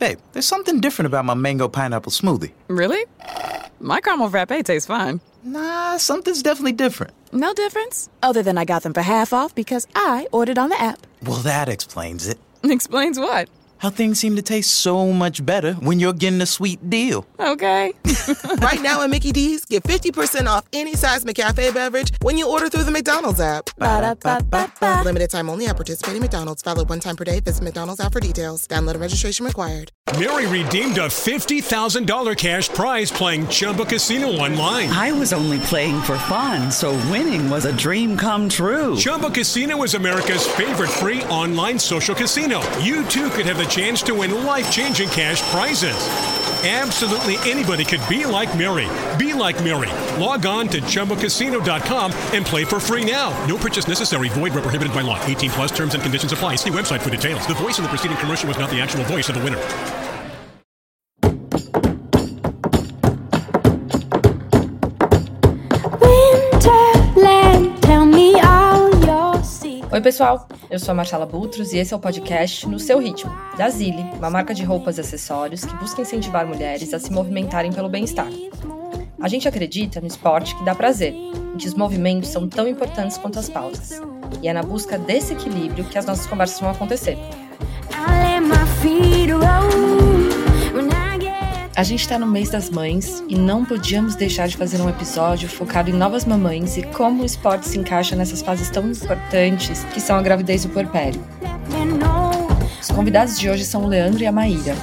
Babe, there's something different about my mango pineapple smoothie. Really? My caramel frappe tastes fine. Nah, something's definitely different. No difference? Other than I got them for half off because I ordered on the app. Well, that explains it. Explains what? How things seem to taste so much better when you're getting a sweet deal. Okay. right now at Mickey D's, get 50% off any size McCafe beverage when you order through the McDonald's app. Ba-da-ba-ba-ba. Limited time only at participating McDonald's. Valid one time per day. Visit McDonald's app for details. Download and registration required. Mary redeemed a $50,000 cash prize playing Chumba Casino online. I was only playing for fun, so winning was a dream come true. Chumba Casino is America's favorite free online social casino. You too could have the chance to win life changing cash prizes. Absolutely anybody could be like Mary. Be like Mary. Log on to ChumboCasino.com and play for free now. No purchase necessary. Void where prohibited by law. 18 plus terms and conditions apply. See website for details. The voice in the preceding commercial was not the actual voice of the winner. Winterland, tell me all your secrets. Oi, pessoal. Eu sou a Marcela Butros e esse é o podcast No Seu Ritmo, da Zilli, uma marca de roupas e acessórios que busca incentivar mulheres a se movimentarem pelo bem-estar. A gente acredita no esporte que dá prazer, em que os movimentos são tão importantes quanto as pausas. E é na busca desse equilíbrio que as nossas conversas vão acontecer. I A gente está no mês das mães e não podíamos deixar de fazer um episódio focado em novas mamães e como o esporte se encaixa nessas fases tão importantes que são a gravidez e o know. Os convidados de hoje são o Leandro e a Maíra.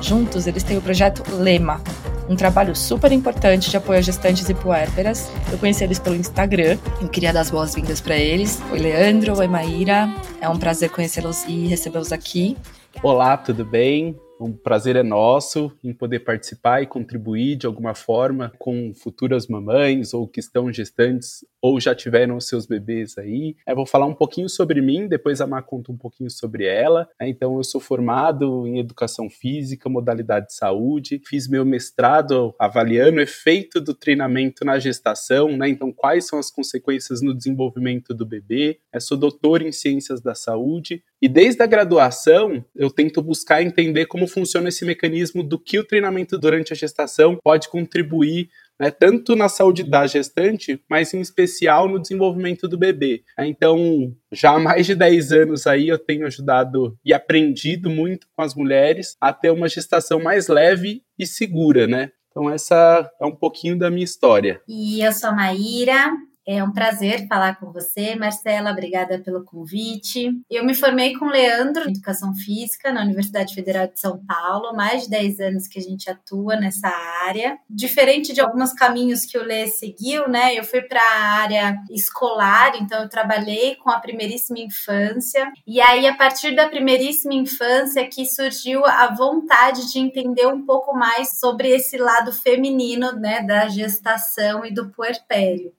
Juntos, eles têm o projeto Lema, um trabalho super importante de apoio a gestantes e puérperas. Eu conheci eles pelo Instagram. Eu queria dar as boas-vindas para eles. Oi, Leandro. Oi, Maíra. É um prazer conhecê-los e recebê-los aqui. Olá, tudo bem? Um prazer é nosso em poder participar e contribuir de alguma forma com futuras mamães ou que estão gestantes ou já tiveram seus bebês aí. Eu vou falar um pouquinho sobre mim, depois a Má conta um pouquinho sobre ela. né? Então, eu sou formado em Educação Física, modalidade de saúde, fiz meu mestrado avaliando o efeito do treinamento na gestação, né? Então, quais são as consequências no desenvolvimento do bebê. Eu sou doutor em Ciências da Saúde e desde a graduação, eu tento buscar entender como funciona esse mecanismo do que o treinamento durante a gestação pode contribuir, né, tanto na saúde da gestante, mas em especial no desenvolvimento do bebê. Então, já há mais de 10 anos aí eu tenho ajudado e aprendido muito com as mulheres a ter uma gestação mais leve e segura, né? Então essa é um pouquinho da minha história. E eu sou a Maíra. É um prazer falar com você, Marcela. Obrigada pelo convite. Eu me formei com Leandro em Educação Física na Universidade Federal de São Paulo. Mais de 10 anos que a gente atua nessa área. Diferente de alguns caminhos que o Lê seguiu, né? Eu fui para a área escolar, então eu trabalhei com a primeiríssima infância. E aí, a partir da primeiríssima infância, que surgiu a vontade de entender um pouco mais sobre esse lado feminino, né? Da gestação e do puerpério.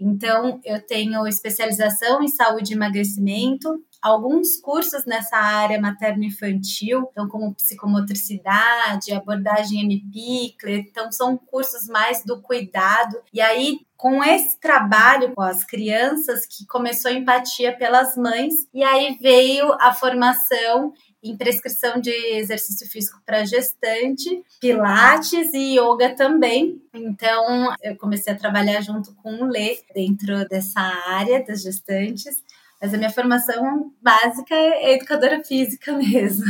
Então, eu tenho especialização em saúde e emagrecimento, alguns cursos nessa área materno-infantil, então como psicomotricidade, abordagem MPICLE, então são cursos mais do cuidado. E aí, com esse trabalho com as crianças, que começou a empatia pelas mães, e aí veio a formação em prescrição de exercício físico para gestante, pilates e yoga também. Então, eu comecei a trabalhar junto com o Lê dentro dessa área das gestantes. Mas a minha formação básica é educadora física mesmo.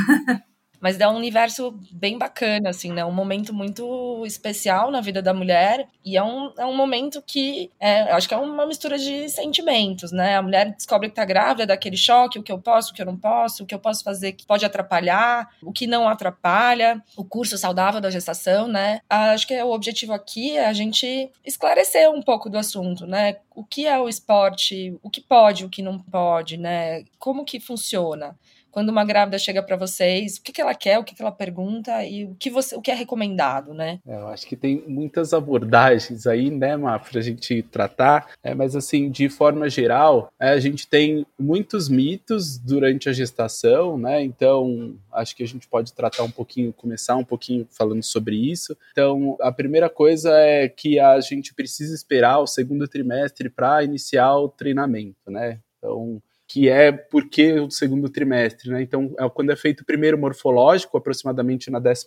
Mas é um universo bem bacana, assim, né? Um momento muito especial na vida da mulher. E é um, é um momento que é, acho que é uma mistura de sentimentos, né? A mulher descobre que tá grávida, daquele choque, o que eu posso, o que eu não posso, o que eu posso fazer que pode atrapalhar, o que não atrapalha, o curso saudável da gestação, né? Acho que o objetivo aqui é a gente esclarecer um pouco do assunto, né? O que é o esporte, o que pode, o que não pode, né? Como que funciona? Quando uma grávida chega para vocês, o que, que ela quer, o que, que ela pergunta e o que, você, o que é recomendado, né? É, eu acho que tem muitas abordagens aí, né, Má, pra gente tratar, é, mas assim, de forma geral, é, a gente tem muitos mitos durante a gestação, né, então acho que a gente pode tratar um pouquinho, começar um pouquinho falando sobre isso. Então, a primeira coisa é que a gente precisa esperar o segundo trimestre para iniciar o treinamento, né? Então, que é porque o segundo trimestre, né? Então, é quando é feito o primeiro morfológico, aproximadamente na 12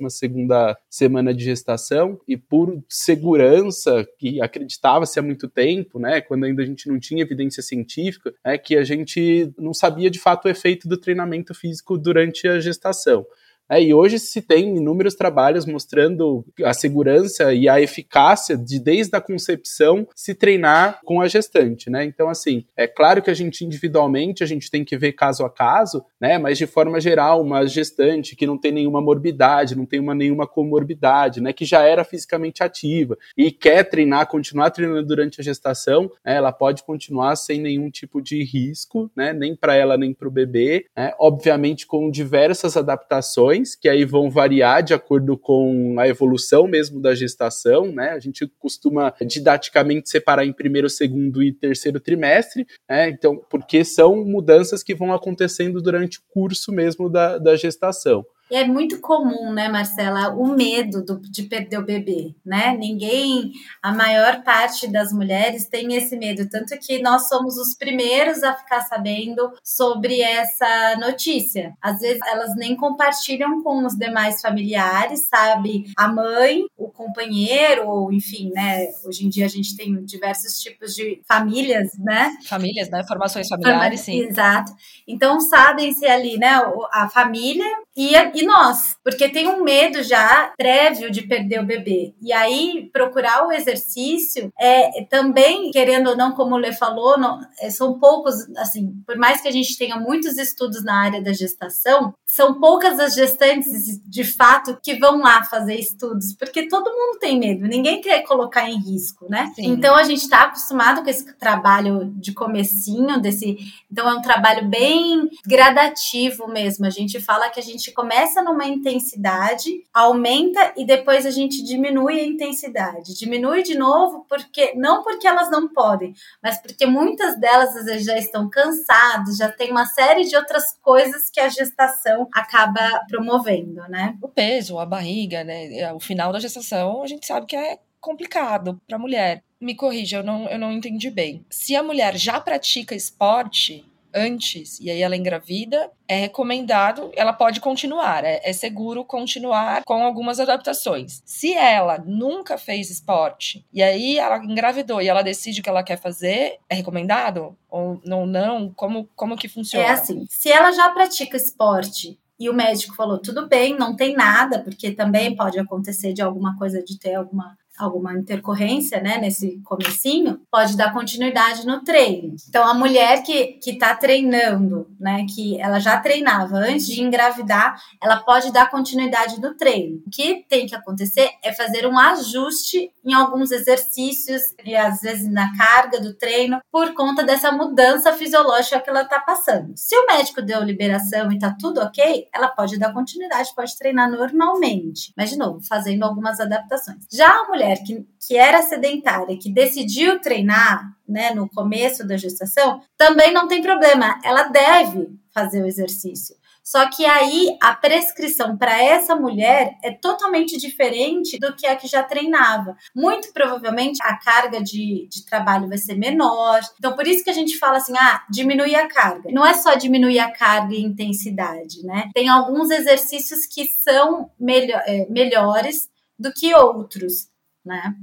semana de gestação, e por segurança, que acreditava-se há muito tempo, né? Quando ainda a gente não tinha evidência científica, é que a gente não sabia de fato o efeito do treinamento físico durante a gestação. É, e hoje se tem inúmeros trabalhos mostrando a segurança e a eficácia de, desde a concepção, se treinar com a gestante, né? Então, assim, é claro que a gente individualmente, a gente tem que ver caso a caso, né? Mas de forma geral, uma gestante que não tem nenhuma morbidade, não tem uma, nenhuma comorbidade, né? Que já era fisicamente ativa e quer treinar, continuar treinando durante a gestação, né, ela pode continuar sem nenhum tipo de risco, né? Nem para ela, nem para o bebê, né? Obviamente com diversas adaptações que aí vão variar de acordo com a evolução mesmo da gestação, né? A gente costuma didaticamente separar em primeiro, segundo e terceiro trimestre, né? Então, porque são mudanças que vão acontecendo durante o curso mesmo da, da gestação. E é muito comum, né, Marcela, o medo do, de perder o bebê, né? Ninguém, a maior parte das mulheres tem esse medo, tanto que nós somos os primeiros a ficar sabendo sobre essa notícia. Às vezes elas nem compartilham com os demais familiares, sabe? A mãe, companheiro, ou enfim, né? Hoje em dia a gente tem diversos tipos de famílias, né? Famílias, né? Formações familiares, sim. Exato. Então sabem-se ali, né? A família e, e nós, porque tem um medo já prévio de perder o bebê. E aí, procurar o exercício é também, querendo ou não, como o Lê falou, não, é, são poucos, assim, por mais que a gente tenha muitos estudos na área da gestação, são poucas as gestantes, de fato, que vão lá fazer estudos, porque todo mundo tem medo, ninguém quer colocar em risco, né? Sim. Então, a gente está acostumado com esse trabalho de comecinho, desse... Então, é um trabalho bem gradativo mesmo. A gente fala que a gente começa numa intensidade, aumenta e depois a gente diminui a intensidade. Diminui de novo porque não porque elas não podem, mas porque muitas delas às vezes já estão cansadas, já tem uma série de outras coisas que a gestação acaba promovendo, né? O peso, a barriga, né? É, o final da gestação, a gente sabe que é complicado para a mulher. Me corrija, eu não, eu não entendi bem. Se a mulher já pratica esporte, antes e aí ela engravida, é recomendado, ela pode continuar, é, é, seguro continuar com algumas adaptações. Se ela nunca fez esporte e aí ela engravidou e ela decide o que ela quer fazer, é recomendado? Ou não, não? Como, como que funciona? É assim, se ela já pratica esporte e o médico falou, tudo bem, não tem nada, porque também pode acontecer de alguma coisa, de ter alguma alguma intercorrência, né, nesse comecinho, pode dar continuidade no treino. Então, a mulher que que está treinando, né, que ela já treinava antes de engravidar, ela pode dar continuidade no treino. O que tem que acontecer é fazer um ajuste em alguns exercícios e às vezes na carga do treino por conta dessa mudança fisiológica que ela está passando. Se o médico deu liberação e está tudo ok, ela pode dar continuidade, pode treinar normalmente, mas de novo, fazendo algumas adaptações. Já a mulher mulher que, que era sedentária, que decidiu treinar né, no começo da gestação, também não tem problema, ela deve fazer o exercício. Só que aí a prescrição para essa mulher é totalmente diferente do que a que já treinava. Muito provavelmente a carga de, de trabalho vai ser menor. Então, por isso que a gente fala assim: ah, diminuir a carga. Não é só diminuir a carga e intensidade, né? Tem alguns exercícios que são melhor, é, melhores do que outros né?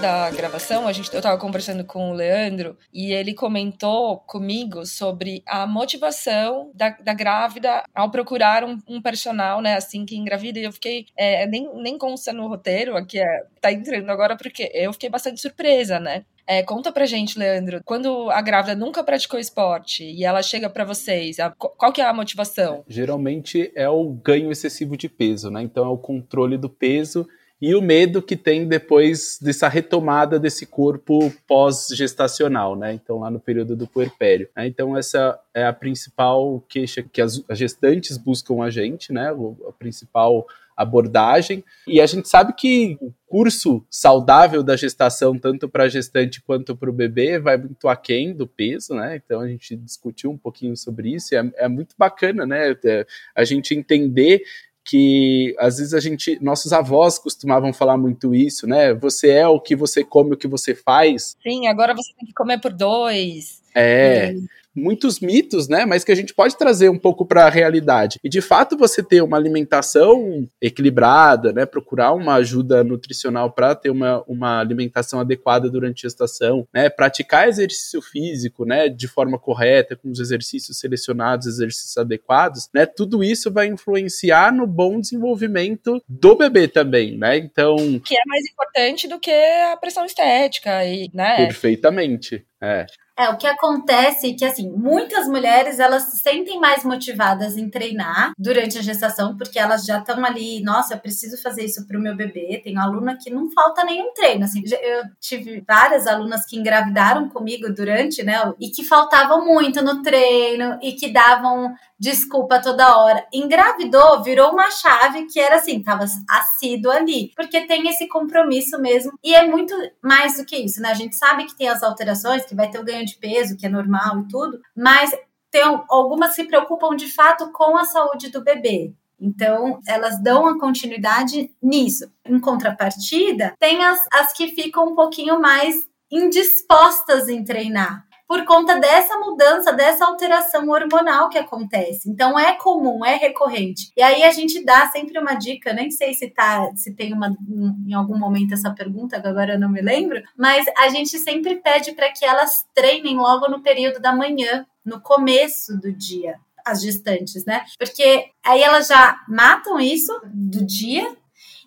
Da gravação, a gente, eu estava conversando com o Leandro e ele comentou comigo sobre a motivação da, da grávida ao procurar um, um, personal, né, assim que engravida. E eu fiquei, é, nem, nem consta no roteiro, aqui é, tá entrando agora, porque eu fiquei bastante surpresa, né? É, conta pra gente, Leandro, quando a grávida nunca praticou esporte e ela chega para vocês, a, qual que é a motivação? Geralmente é o ganho excessivo de peso, né? Então é o controle do peso e o medo que tem depois dessa retomada desse corpo pós-gestacional, né? Então, lá no período do puerpério. Né? Então, essa é a principal queixa que as, gestantes buscam a gente, né? A principal abordagem. E a gente sabe que o curso saudável da gestação, tanto para a gestante quanto para o bebê, vai muito aquém do peso, né? Então a gente discutiu um pouquinho sobre isso, é, é muito bacana, né? É, a gente entender que às vezes a gente, nossos avós costumavam falar muito isso, né? Você é o que você come, o que você faz. Sim, agora você tem que comer por dois. É. E muitos mitos, né? Mas que a gente pode trazer um pouco para a realidade. E de fato você ter uma alimentação equilibrada, né? Procurar uma ajuda nutricional para ter uma, uma alimentação adequada durante a gestação, né? Praticar exercício físico, né? De forma correta, com os exercícios selecionados, exercícios adequados, né? Tudo isso vai influenciar no bom desenvolvimento do bebê também, né? Então. Que é mais importante do que a pressão estética, e, né? Perfeitamente. É. É, o que acontece é que, assim, muitas mulheres, elas se sentem mais motivadas em treinar durante a gestação, porque elas já estão ali, nossa, eu preciso fazer isso pro meu bebê. Tem aluna que não falta nenhum treino, assim. Eu tive várias alunas que engravidaram comigo durante, né, e que faltavam muito no treino e que davam desculpa toda hora. Engravidou, virou uma chave que era assim, tava assíduo ali, porque tem esse compromisso mesmo. E é muito mais do que isso, né? A gente sabe que tem as alterações, que vai ter o ganho de peso, que é normal e tudo, mas tem algumas se preocupam de fato com a saúde do bebê. Então, elas dão a continuidade nisso. Em contrapartida, tem as, as que ficam um pouquinho mais indispostas em treinar por conta dessa mudança, dessa alteração hormonal que acontece. Então é comum, é recorrente. E aí a gente dá sempre uma dica, nem sei se tá, se tem uma em algum momento essa pergunta, agora eu não me lembro, mas a gente sempre pede para que elas treinem logo no período da manhã, no começo do dia, as gestantes, né? Porque aí elas já matam isso do dia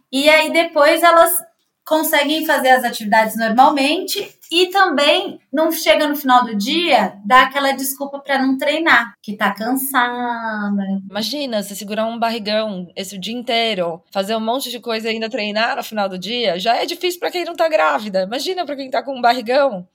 e aí depois elas conseguem fazer as atividades normalmente e também não chega no final do dia, dá aquela desculpa para não treinar, que tá cansada. Imagina, você segurar um barrigão esse dia inteiro, fazer um monte de coisa e ainda treinar no final do dia, já é difícil para quem não tá grávida. Imagina para quem tá com um barrigão.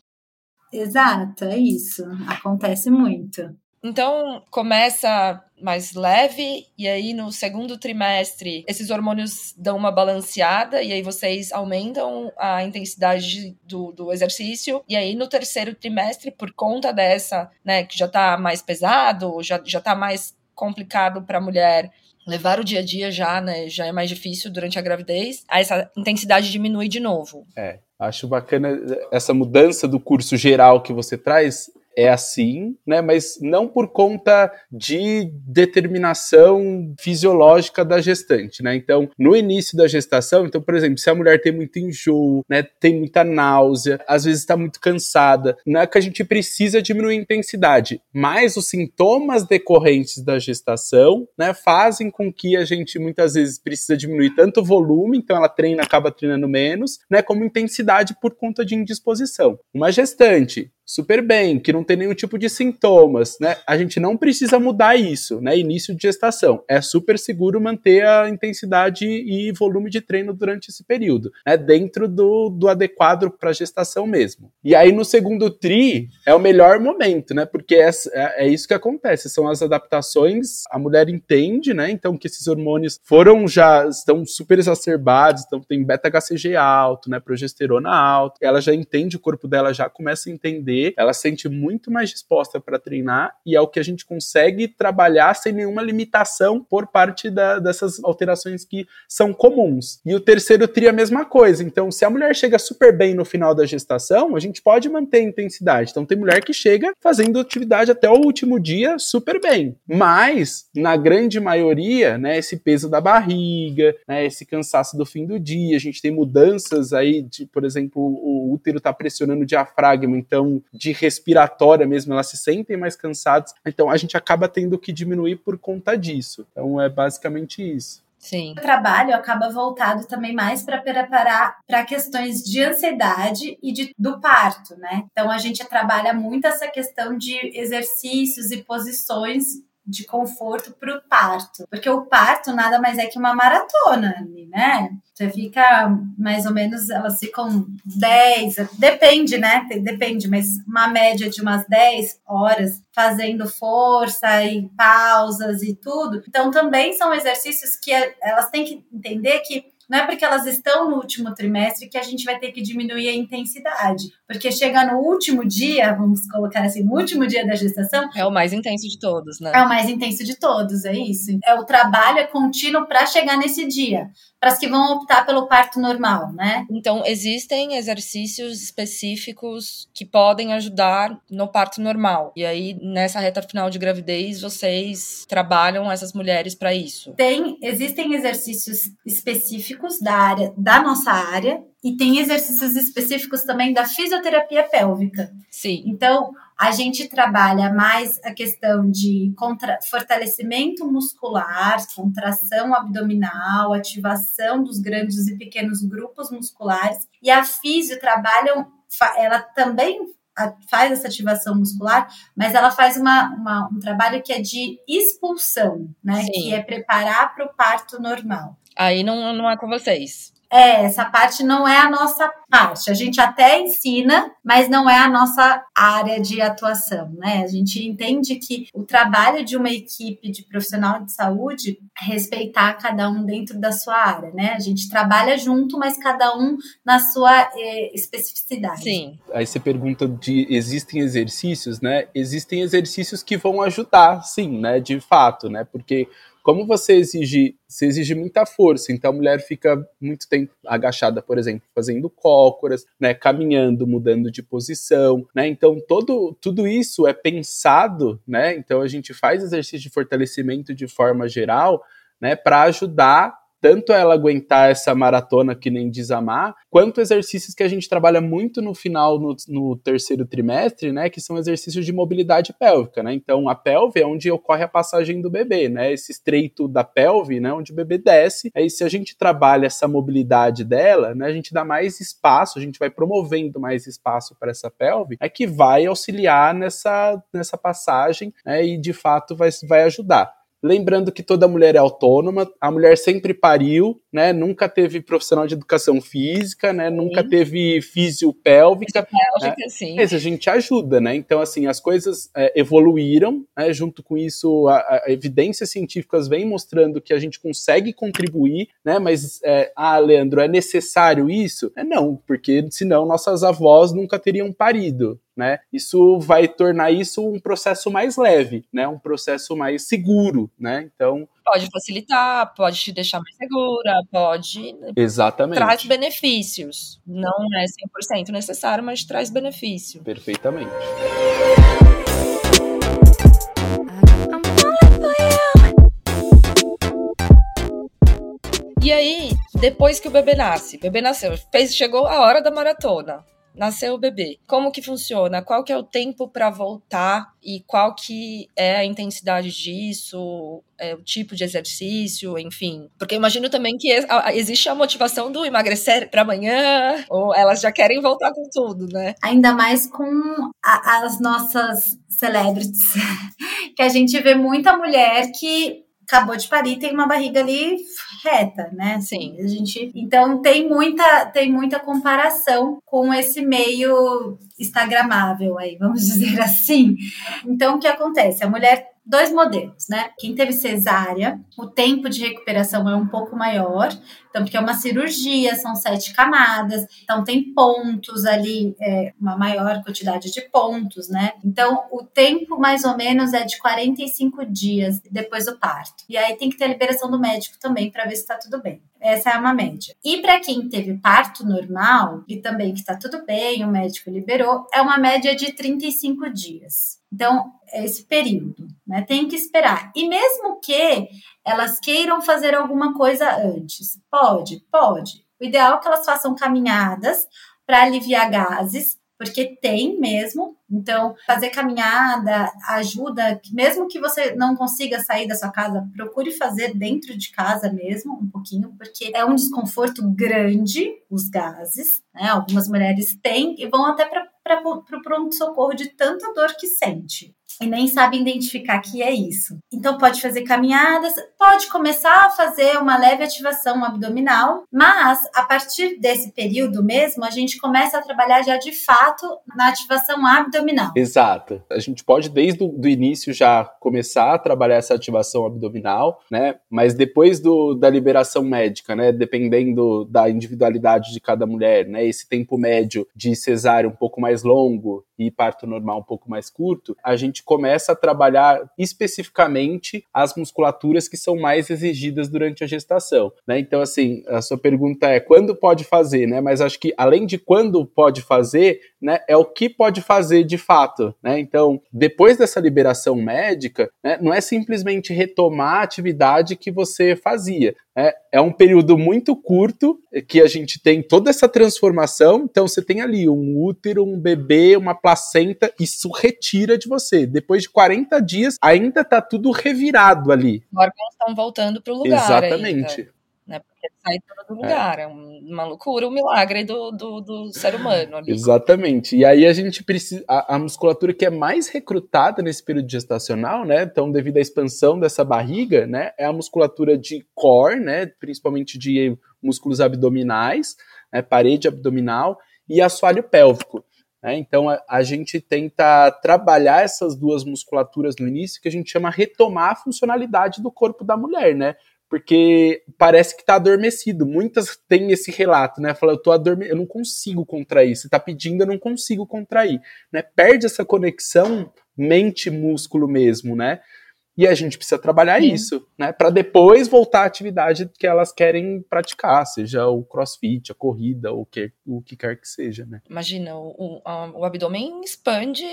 Exato, é isso. Acontece muito. Então, começa mais leve, e aí no segundo trimestre esses hormônios dão uma balanceada, e aí vocês aumentam a intensidade do, do exercício, e aí no terceiro trimestre, por conta dessa, né, que já tá mais pesado, já, já tá mais complicado para a mulher levar o dia a dia já, né, já é mais difícil durante a gravidez, aí essa intensidade diminui de novo. É, acho bacana essa mudança do curso geral que você traz, é assim, né? Mas não por conta de determinação fisiológica da gestante, né? Então, no início da gestação, então, por exemplo, se a mulher tem muito enjoo, né, tem muita náusea, às vezes está muito cansada, não é que a gente precisa diminuir a intensidade, mas os sintomas decorrentes da gestação, né, fazem com que a gente muitas vezes precisa diminuir tanto o volume, então ela treina, acaba treinando menos, né, como intensidade por conta de indisposição. Uma gestante super bem, que não tem nenhum tipo de sintomas, né? A gente não precisa mudar isso, né? Início de gestação. É super seguro manter a intensidade e volume de treino durante esse período, né? Dentro do, do adequado para gestação mesmo. E aí no segundo tri é o melhor momento, né? Porque é, é, é isso que acontece, são as adaptações, a mulher entende, né? Então que esses hormônios foram já, estão super exacerbados, então tem beta-HCG alto, né? Progesterona alto, ela já entende, o corpo dela já começa a entender ela se sente muito mais disposta para treinar e é o que a gente consegue trabalhar sem nenhuma limitação por parte da, dessas alterações que são comuns. E o terceiro tri a mesma coisa. Então, se a mulher chega super bem no final da gestação, a gente pode manter a intensidade. Então, tem mulher que chega fazendo atividade até o último dia super bem. Mas, na grande maioria, né, esse peso da barriga, né, esse cansaço do fim do dia, a gente tem mudanças aí de, por exemplo, o útero está pressionando o diafragma, então de respiratória mesmo, elas se sentem mais cansadas. Então a gente acaba tendo que diminuir por conta disso. Então é basicamente isso. Sim. O trabalho acaba voltado também mais para preparar para questões de ansiedade e de, do parto, né? Então a gente trabalha muito essa questão de exercícios e posições de conforto para o parto, porque o parto nada mais é que uma maratona, né? Você fica mais ou menos, elas ficam 10, depende, né? Depende, mas uma média de umas 10 horas fazendo força e pausas e tudo. Então, também são exercícios que elas têm que entender que não é porque elas estão no último trimestre que a gente vai ter que diminuir a intensidade. Porque chega no último dia, vamos colocar assim, no último dia da gestação. É o mais intenso de todos, né? É o mais intenso de todos, é isso. É o trabalho é contínuo para chegar nesse dia para as que vão optar pelo parto normal, né? Então, existem exercícios específicos que podem ajudar no parto normal. E aí, nessa reta final de gravidez, vocês trabalham essas mulheres para isso? Tem, existem exercícios específicos da área, da nossa área, e tem exercícios específicos também da fisioterapia pélvica. Sim. Então, a gente trabalha mais a questão de contra, fortalecimento muscular, contração abdominal, ativação dos grandes e pequenos grupos musculares. E a físio trabalha, ela também faz essa ativação muscular, mas ela faz uma, uma um trabalho que é de expulsão, né? Sim. Que é preparar para o parto normal. Aí não, não é com vocês. É, essa parte não é a nossa parte. A gente até ensina, mas não é a nossa área de atuação, né? A gente entende que o trabalho de uma equipe de profissional de saúde é respeitar cada um dentro da sua área, né? A gente trabalha junto, mas cada um na sua eh, especificidade. Sim. Aí você pergunta de existem exercícios, né? Existem exercícios que vão ajudar, sim, né? De fato, né? Porque como você exige, você exige muita força, então a mulher fica muito tempo agachada, por exemplo, fazendo cócoras, né, caminhando, mudando de posição, né? Então todo tudo isso é pensado, né? Então a gente faz exercício de fortalecimento de forma geral, né, para ajudar tanto ela aguentar essa maratona que nem desamar, quanto exercícios que a gente trabalha muito no final, no, no, terceiro trimestre, né, que são exercícios de mobilidade pélvica, né, então a pelve é onde ocorre a passagem do bebê, né, esse estreito da pelve, né, onde o bebê desce, aí se a gente trabalha essa mobilidade dela, né, a gente dá mais espaço, a gente vai promovendo mais espaço para essa pelve, é que vai auxiliar nessa, nessa passagem, né, e de fato vai, vai ajudar. Lembrando que toda mulher é autônoma, a mulher sempre pariu, né? Nunca teve profissional de educação física, né? Sim. Nunca teve fisiopélvica. Fisiopélvica, né? sim. Mas a gente ajuda, né? Então, assim, as coisas é, evoluíram, né? Junto com isso, a, a, evidências científicas vêm mostrando que a gente consegue contribuir, né? Mas, é, ah, Leandro, é necessário isso? É não, porque senão nossas avós nunca teriam parido, né? Isso vai tornar isso um processo mais leve, né? Um processo mais seguro, né? Então pode facilitar, pode te deixar mais segura, pode exatamente traz benefícios. Não é 100% necessário, mas traz benefício. Perfeitamente. E aí, depois que o bebê nasce, o bebê nasceu, fez, chegou a hora da maratona nasceu o bebê. Como que funciona? Qual que é o tempo para voltar e qual que é a intensidade disso, é, o tipo de exercício, enfim. Porque imagino também que existe a motivação do emagrecer para amanhã, ou elas já querem voltar com tudo, né? Ainda mais com a, as nossas celebrities, que a gente vê muita mulher que acabou de parir tem uma barriga ali reta, né? Sim. A gente, então tem muita tem muita comparação com esse meio instagramável aí, vamos dizer assim. Então o que acontece? A mulher dois modelos, né? Quem teve cesárea, o tempo de recuperação é um pouco maior, então, porque é uma cirurgia, são sete camadas, então tem pontos ali, é, uma maior quantidade de pontos, né? Então, o tempo mais ou menos é de 45 dias depois do parto. E aí tem que ter a liberação do médico também para ver se está tudo bem. Essa é uma média. E para quem teve parto normal e também que está tudo bem, o médico liberou, é uma média de 35 dias. Então, é esse período, né? Tem que esperar. E mesmo que elas queiram fazer alguma coisa antes, pode, pode. O ideal é que elas façam caminhadas para aliviar gases, porque tem mesmo. Então, fazer caminhada ajuda, mesmo que você não consiga sair da sua casa, procure fazer dentro de casa mesmo, um pouquinho, porque é um desconforto grande os gases, né? Algumas mulheres têm e vão até para para o pronto-socorro de tanta dor que sente. E nem sabe identificar que é isso. Então pode fazer caminhadas, pode começar a fazer uma leve ativação abdominal, mas a partir desse período mesmo, a gente começa a trabalhar já de fato na ativação abdominal. Exato. A gente pode desde o início já começar a trabalhar essa ativação abdominal, né? Mas depois do, da liberação médica, né? Dependendo da individualidade de cada mulher, né? Esse tempo médio de cesárea um pouco mais longo e parto normal um pouco mais curto, a gente começa a trabalhar especificamente as musculaturas que são mais exigidas durante a gestação, né? Então, assim, a sua pergunta é quando pode fazer, né? Mas acho que além de quando pode fazer, né, é o que pode fazer de fato, né? Então, depois dessa liberação médica, né, não é simplesmente retomar a atividade que você fazia, é, é um período muito curto que a gente tem toda essa transformação. Então, você tem ali um útero, um bebê, uma placenta, isso retira de você. Depois de 40 dias, ainda tá tudo revirado ali. Os órgãos estão voltando para o lugar. Exatamente. Ainda né? Porque sai fora do lugar. É, é uma loucura, um milagre do, do, do ser humano. Ali. Exatamente. E aí a gente precisa. A, a, musculatura que é mais recrutada nesse período gestacional, né? Então, devido à expansão dessa barriga, né? É a musculatura de core, né? Principalmente de músculos abdominais, né, parede abdominal, e assoalho pélvico. Né? Então a, a, gente tenta trabalhar essas duas musculaturas no início, que a gente chama retomar a funcionalidade do corpo da mulher, né? Porque parece que está adormecido. Muitas têm esse relato, né? Fala, eu tô adormecido, eu não consigo contrair. Você está pedindo, eu não consigo contrair, né? Perde essa conexão mente-músculo mesmo, né? E a gente precisa trabalhar Sim. isso, né? Para depois voltar à atividade que elas querem praticar, seja o crossfit, a corrida, o que, o que quer que seja, né? Imagina, o, o abdômen expande,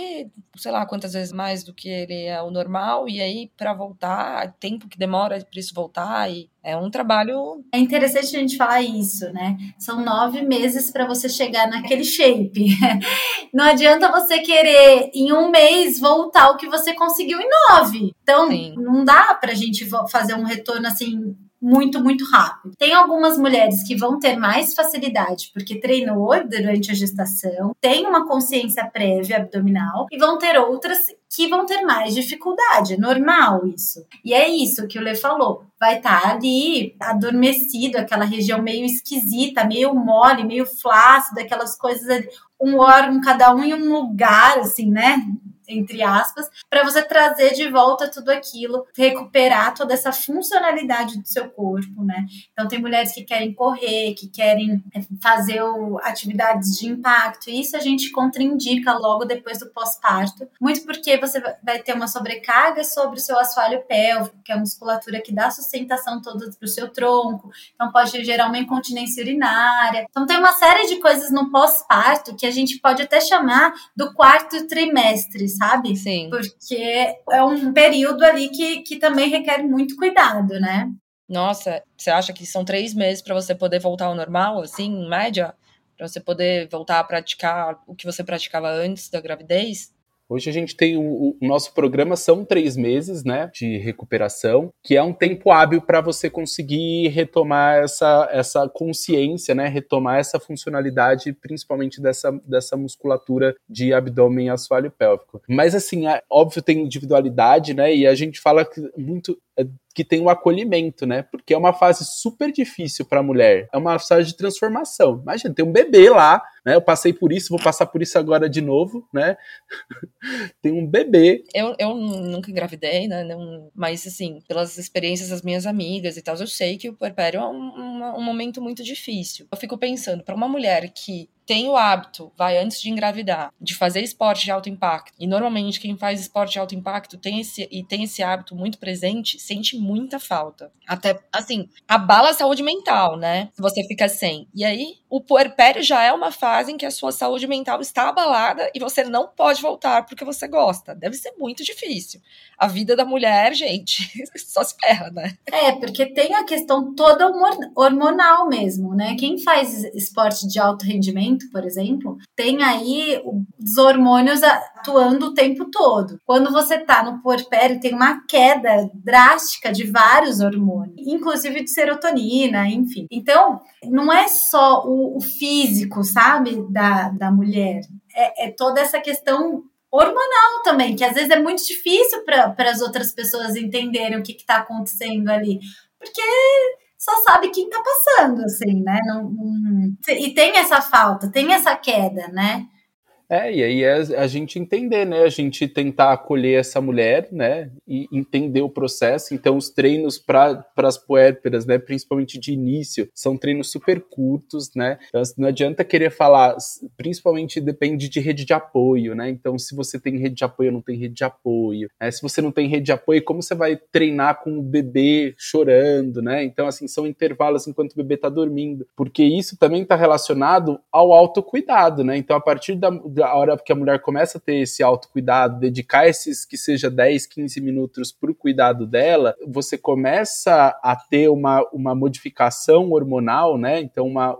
sei lá, quantas vezes mais do que ele é o normal, e aí para voltar, tempo que demora para isso voltar, e é um trabalho. É interessante a gente falar isso, né? São nove meses para você chegar naquele shape. Não adianta você querer em um mês voltar o que você conseguiu em nove. Então, Sim. não dá para a gente fazer um retorno assim muito, muito rápido. Tem algumas mulheres que vão ter mais facilidade porque treinou durante a gestação, tem uma consciência prévia abdominal, e vão ter outras que vão ter mais dificuldade. É normal isso. E é isso que o Lê falou. Vai estar tá ali adormecido, aquela região meio esquisita, meio mole, meio flácida, aquelas coisas ali, um órgão, cada um em um lugar, assim, né? Entre aspas, para você trazer de volta tudo aquilo, recuperar toda essa funcionalidade do seu corpo, né? Então tem mulheres que querem correr, que querem é, fazer o, atividades de impacto, e isso a gente contraindica logo depois do pós-parto, muito porque você vai ter uma sobrecarga sobre o seu assoalho pélvico, que é a musculatura que dá sustentação toda para o seu tronco, então pode gerar uma incontinência urinária. Então tem uma série de coisas no pós-parto que a gente pode até chamar do quarto trimestre, sabe? Sim. Porque é um período ali que, que também requer muito cuidado, né? Nossa, você acha que são três meses para você poder voltar ao normal, assim, em média? Para você poder voltar a praticar o que você praticava antes da gravidez? Hoje a gente tem o, o, nosso programa são três meses, né, de recuperação, que é um tempo hábil para você conseguir retomar essa, essa consciência, né, retomar essa funcionalidade, principalmente dessa, dessa musculatura de abdômen e assoalho pélvico. Mas assim, é, óbvio tem individualidade, né, e a gente fala que muito é, que tem o acolhimento, né? Porque é uma fase super difícil para a mulher. É uma fase de transformação. Imagina, tem um bebê lá, né? Eu passei por isso, vou passar por isso agora de novo, né? tem um bebê. Eu, eu nunca engravidei, né? Não, mas, assim, pelas experiências das minhas amigas e tal, eu sei que o puerpério é um, um, um momento muito difícil. Eu fico pensando, para uma mulher que tem o hábito, vai antes de engravidar, de fazer esporte de alto impacto, e normalmente quem faz esporte de alto impacto tem esse, e tem esse hábito muito presente, sente muita falta. Até, assim, abala a saúde mental, né? Você fica sem. E aí, o puerpério já é uma fase em que a sua saúde mental está abalada e você não pode voltar porque você gosta. Deve ser muito difícil. A vida da mulher, gente, só se ferra, né? É, porque tem a questão toda hormonal mesmo, né? Quem faz esporte de alto rendimento, por exemplo, tem aí os hormônios atuando o tempo todo. Quando você tá no puerpério, tem uma queda drástica de vários hormônios, inclusive de serotonina, enfim. Então, não é só o, o físico, sabe, da, da mulher. É, é toda essa questão hormonal também, que às vezes é muito difícil para as outras pessoas entenderem o que está acontecendo ali. Porque só sabe quem está passando, assim, né? Não, não... E tem essa falta, tem essa queda, né? É, e aí é a gente entender, né? A gente tentar acolher essa mulher, né? E entender o processo. Então, os treinos para as puérperas, né? Principalmente de início, são treinos super curtos, né? Então, assim, não adianta querer falar, principalmente depende de rede de apoio, né? Então, se você tem rede de apoio ou não tem rede de apoio, né? Se você não tem rede de apoio, como você vai treinar com o bebê chorando, né? Então, assim, são intervalos enquanto o bebê está dormindo, porque isso também está relacionado ao autocuidado, né? Então, a partir da a hora que a mulher começa a ter esse autocuidado, dedicar esses que seja 10, 15 minutos para o cuidado dela, você começa a ter uma, uma modificação hormonal, né? Então, uma,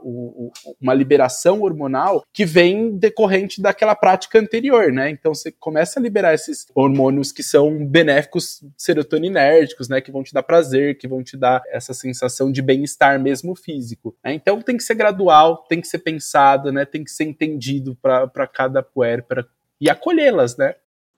uma liberação hormonal que vem decorrente daquela prática anterior, né? Então, você começa a liberar esses hormônios que são benéficos, serotoninérgicos, né? Que vão te dar prazer, que vão te dar essa sensação de bem-estar mesmo físico. Né? Então, tem que ser gradual, tem que ser pensado, né? Tem que ser entendido para cada cada puérpera e acolhê-las, né?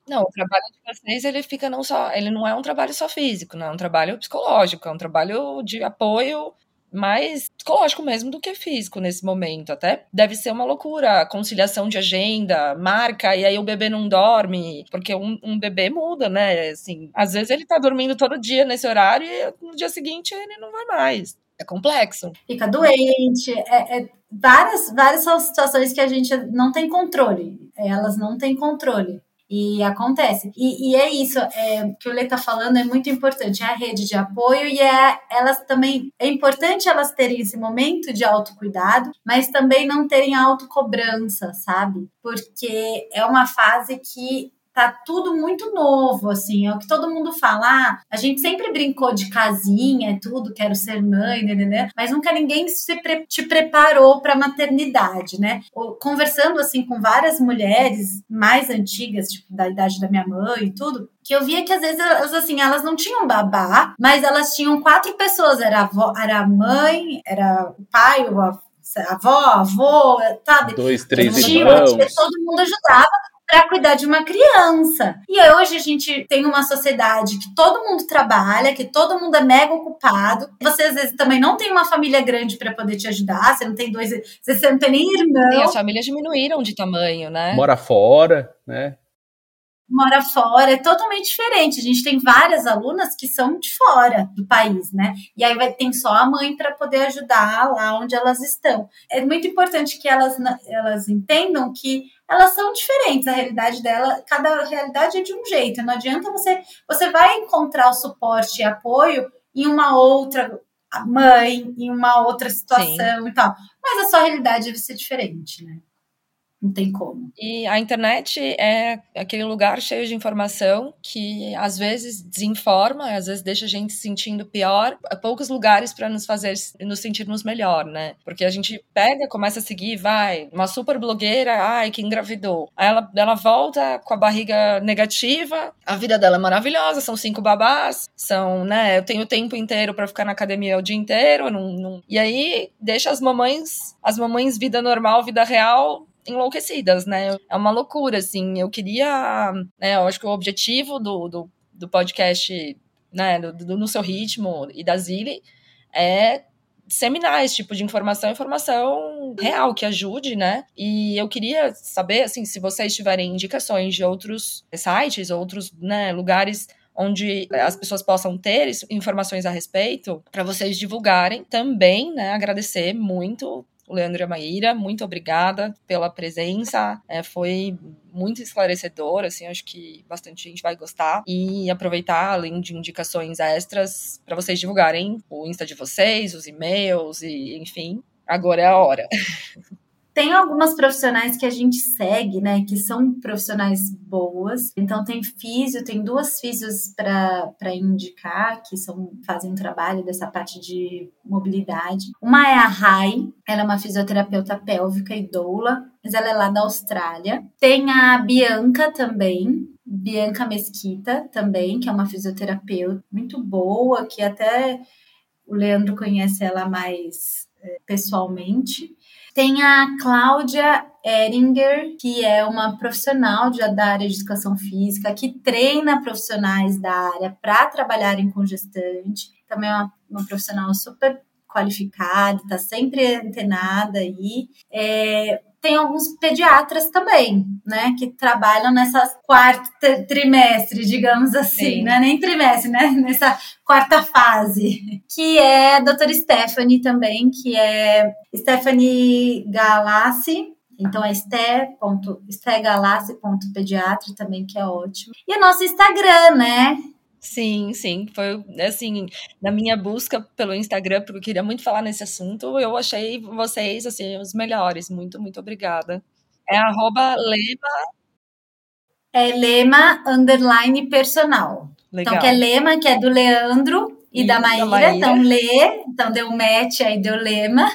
Não, o trabalho de vocês, ele fica não só, ele não é um trabalho só físico, não é um trabalho psicológico, é um trabalho de apoio mais psicológico mesmo do que físico nesse momento. Até deve ser uma loucura, conciliação de agenda, marca, e aí o bebê não dorme, porque um, um, bebê muda, né? Assim, às vezes ele tá dormindo todo dia nesse horário e no dia seguinte ele não vai mais. É complexo. Fica doente, é, é várias, várias são situações que a gente não tem controle. Elas não têm controle. E acontece. E, e é isso é, que o Lê está falando é muito importante. É a rede de apoio e é elas também. É importante elas terem esse momento de autocuidado, mas também não terem autocobrança, sabe? Porque é uma fase que tá tudo muito novo, assim, é o que todo mundo fala. Ah, a gente sempre brincou de casinha, tudo, quero ser mãe, né, né, né mas nunca ninguém se pre te preparou para maternidade, né? Conversando assim com várias mulheres mais antigas, tipo da idade da minha mãe e tudo, que eu via que às vezes elas assim, elas não tinham babá, mas elas tinham quatro pessoas, era a avó, era a mãe, era o pai, o avô, avó, avô, sabe? Dois, três irmãos. Todo mundo ajudava para cuidar de uma criança. E hoje a gente tem uma sociedade que todo mundo trabalha, que todo mundo é mega ocupado. Você às vezes também não tem uma família grande para poder te ajudar, você não tem dois, você não tem nem irmão. Sim, as famílias diminuíram de tamanho, né? Mora fora, né? Mora fora, é totalmente diferente. A gente tem várias alunas que são de fora do país, né? E aí vai tem só a mãe para poder ajudar lá onde elas estão. É muito importante que elas, elas entendam que elas são diferentes. A realidade dela, cada realidade é de um jeito. Não adianta você, você vai encontrar o suporte e apoio em uma outra mãe, em uma outra situação Sim. e tal. Mas a sua realidade deve ser diferente, né? Não tem como. E a internet é aquele lugar cheio de informação que às vezes desinforma, às vezes deixa a gente se sentindo pior. Há poucos lugares para nos fazer nos sentirmos melhor, né? Porque a gente pega, começa a seguir, vai, uma super blogueira, ai, que engravidou. Aí ela, ela volta com a barriga negativa, a vida dela é maravilhosa, são cinco babás, são, né? Eu tenho o tempo inteiro para ficar na academia o dia inteiro, não, não... e aí deixa as mamães, as mamães vida normal, vida real enlouquecidas, né? É uma loucura, assim. Eu queria, né? Eu acho que o objetivo do, do, do podcast, né? Do, do, No Seu Ritmo e da Zile é disseminar esse tipo de informação, informação real que ajude, né? E eu queria saber, assim, se vocês tiverem indicações de outros sites, outros né, lugares onde as pessoas possam ter informações a respeito, para vocês divulgarem também, né? Agradecer muito Leandro e a Maíra. Muito obrigada pela presença. É, foi muito esclarecedor, assim, acho que bastante gente vai gostar. E aproveitar, além de indicações extras, para vocês divulgarem o Insta de vocês, os e-mails e, enfim, agora é a hora. Tem algumas profissionais que a gente segue, né, que são profissionais boas. Então tem físio, tem duas físios para indicar que são fazem trabalho dessa parte de mobilidade. Uma é a Rai, ela é uma fisioterapeuta pélvica e doula, mas ela é lá da Austrália. Tem a Bianca também, Bianca Mesquita também, que é uma fisioterapeuta muito boa, que até o Leandro conhece ela mais é, pessoalmente. Tem a Cláudia Eringer, que é uma profissional de, da área de educação física, que treina profissionais da área para trabalharem com gestante. Também é uma, uma profissional super qualificada, está sempre antenada aí. É, tem alguns pediatras também, né, que trabalham nessa quarto trimestre, digamos assim, Sim. né, nem trimestre, né, nessa quarta fase, que é a doutora Stephanie também, que é Stephanie Galassi, então é ste.stegalassi.pediatra também, que é ótimo. E o nosso Instagram, né? Sim, sim. Foi assim, na minha busca pelo Instagram, porque eu queria muito falar nesse assunto, eu achei vocês assim os melhores. Muito, muito obrigada. É arroba lema. É lema underline personal. Legal. Então, que é lema, que é do Leandro e, e da, Maíra, da Maíra. Então, lê, então deu match aí, deu lema.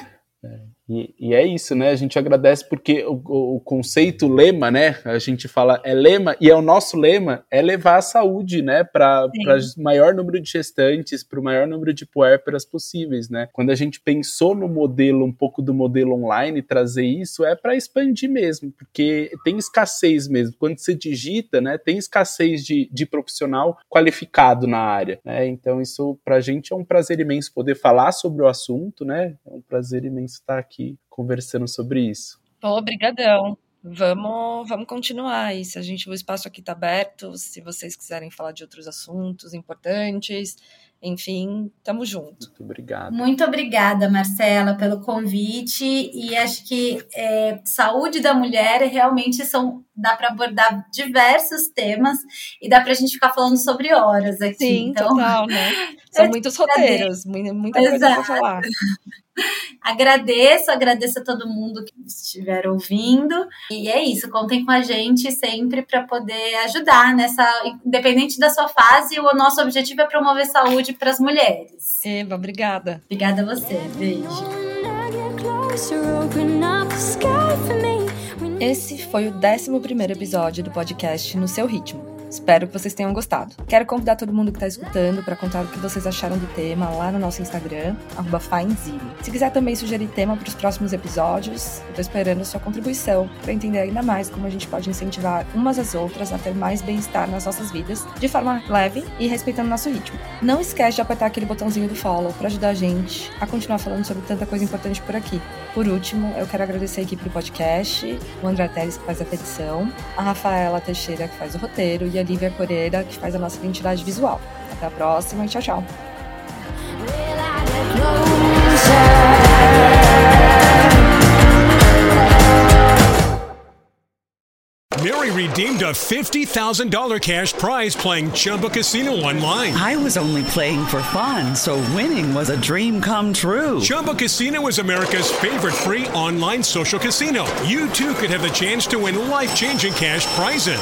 E, e, é isso, né? A gente agradece porque o, o, conceito lema, né? A gente fala é lema e é o nosso lema é levar a saúde, né? Para o maior número de gestantes, para o maior número de puérperas possíveis, né? Quando a gente pensou no modelo, um pouco do modelo online, trazer isso é para expandir mesmo, porque tem escassez mesmo. Quando você digita, né? Tem escassez de, de profissional qualificado na área, né? Então isso para a gente é um prazer imenso poder falar sobre o assunto, né? É um prazer imenso estar aqui aqui conversando sobre isso. Obrigadão. Vamos, vamos continuar isso. A gente, o espaço aqui está aberto. Se vocês quiserem falar de outros assuntos importantes, enfim, tamo junto. Muito obrigado. Muito obrigada, Marcela, pelo convite. E acho que é, saúde da mulher realmente são dá para abordar diversos temas e dá para a gente ficar falando sobre horas aqui. Sim, então, total, né? São muitos roteiros, muita coisa para falar. Agradeço, agradeço a todo mundo que estiver ouvindo. E é isso, contem com a gente sempre para poder ajudar nessa, independente da sua fase, o nosso objetivo é promover saúde para as mulheres. Eva, obrigada. Obrigada a você. Beijo. Esse foi o 11 episódio do podcast No Seu Ritmo. Espero que vocês tenham gostado. Quero convidar todo mundo que está escutando para contar o que vocês acharam do tema lá no nosso Instagram, FineZine. Se quiser também sugerir tema para os próximos episódios, eu tô esperando a sua contribuição para entender ainda mais como a gente pode incentivar umas às outras a ter mais bem-estar nas nossas vidas, de forma leve e respeitando nosso ritmo. Não esquece de apertar aquele botãozinho do follow para ajudar a gente a continuar falando sobre tanta coisa importante por aqui. Por último, eu quero agradecer a equipe do podcast, o André Teles que faz a petição, a Rafaela Teixeira que faz o roteiro e a Lívia Coreira, que faz a nossa identidade visual. Até a próxima e tchau, tchau. Mary redeemed a $50,000 cash prize playing Chumba Casino online. I was only playing for fun, so winning was a dream come true. Chumba Casino is America's favorite free online social casino. You too could have the chance to win life changing cash prizes.